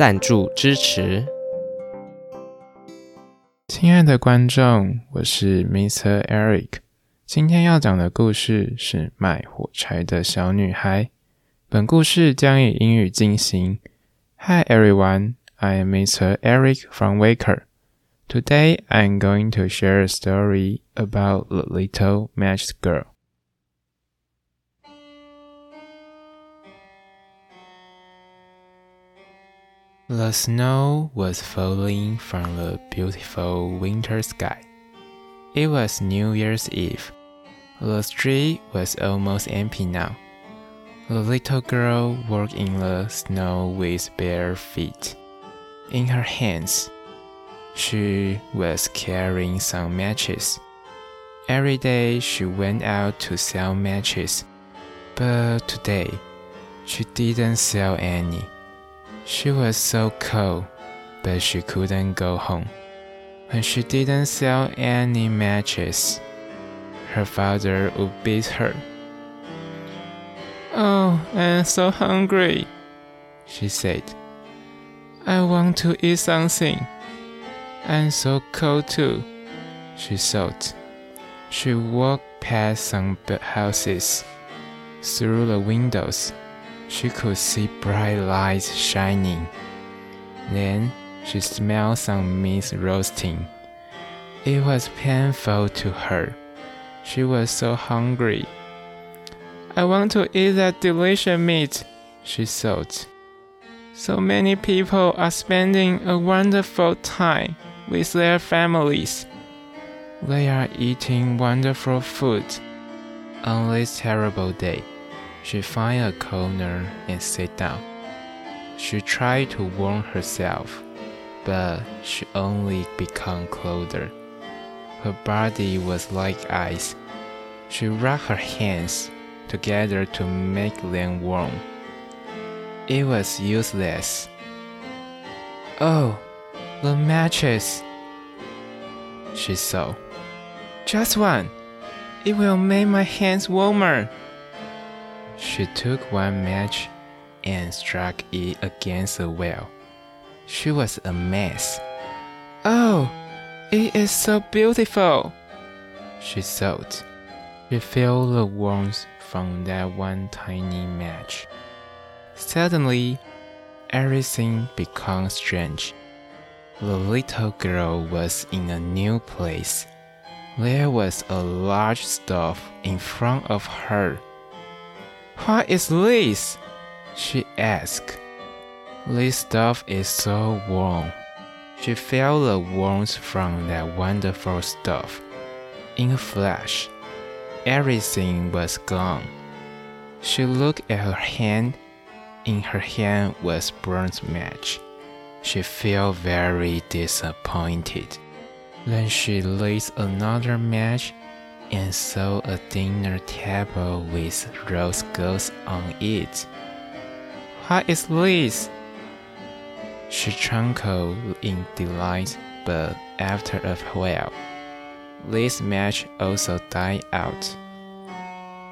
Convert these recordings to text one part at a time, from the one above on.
赞助支持。亲爱的观众，我是 Mr. Eric。今天要讲的故事是卖火柴的小女孩。本故事将以英语进行。Hi everyone, I am Mr. Eric from Waker. Today I'm going to share a story about the little match girl. The snow was falling from the beautiful winter sky. It was New Year's Eve. The street was almost empty now. The little girl walked in the snow with bare feet. In her hands, she was carrying some matches. Every day she went out to sell matches, but today she didn't sell any. She was so cold, but she couldn't go home. When she didn't sell any matches, her father would beat her. Oh, I'm so hungry, she said. I want to eat something. I'm so cold too, she thought. She walked past some houses. Through the windows, she could see bright lights shining. Then she smelled some meat roasting. It was painful to her. She was so hungry. I want to eat that delicious meat, she thought. So many people are spending a wonderful time with their families. They are eating wonderful food. On this terrible day, she found a corner and sat down. She tried to warm herself, but she only became colder. Her body was like ice. She rubbed her hands together to make them warm. It was useless. Oh, the matches, she saw. Just one. It will make my hands warmer. She took one match and struck it against the wall. She was a mess. Oh, it is so beautiful, she thought. She felt the warmth from that one tiny match. Suddenly, everything became strange. The little girl was in a new place. There was a large stove in front of her. What is this? she asked. This stuff is so warm. She felt the warmth from that wonderful stuff. In a flash, everything was gone. She looked at her hand. In her hand was burnt match. She felt very disappointed. Then she lit another match and saw a dinner table with rose gold on it. What is this? She trembled in delight, but after a while, this match also died out.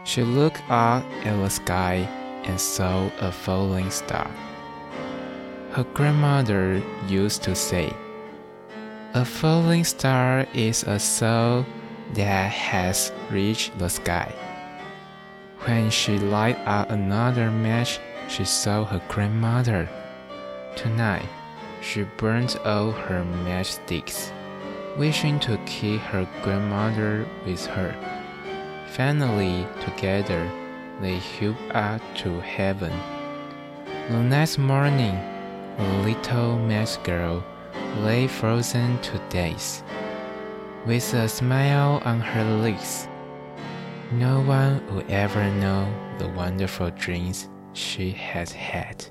She looked up at the sky and saw a falling star. Her grandmother used to say, A falling star is a soul that has reached the sky. When she lighted up another match, she saw her grandmother. Tonight, she burnt all her matchsticks, wishing to keep her grandmother with her. Finally, together, they flew up to heaven. The next morning, the little match girl lay frozen to death with a smile on her lips. No one would ever know the wonderful dreams she has had.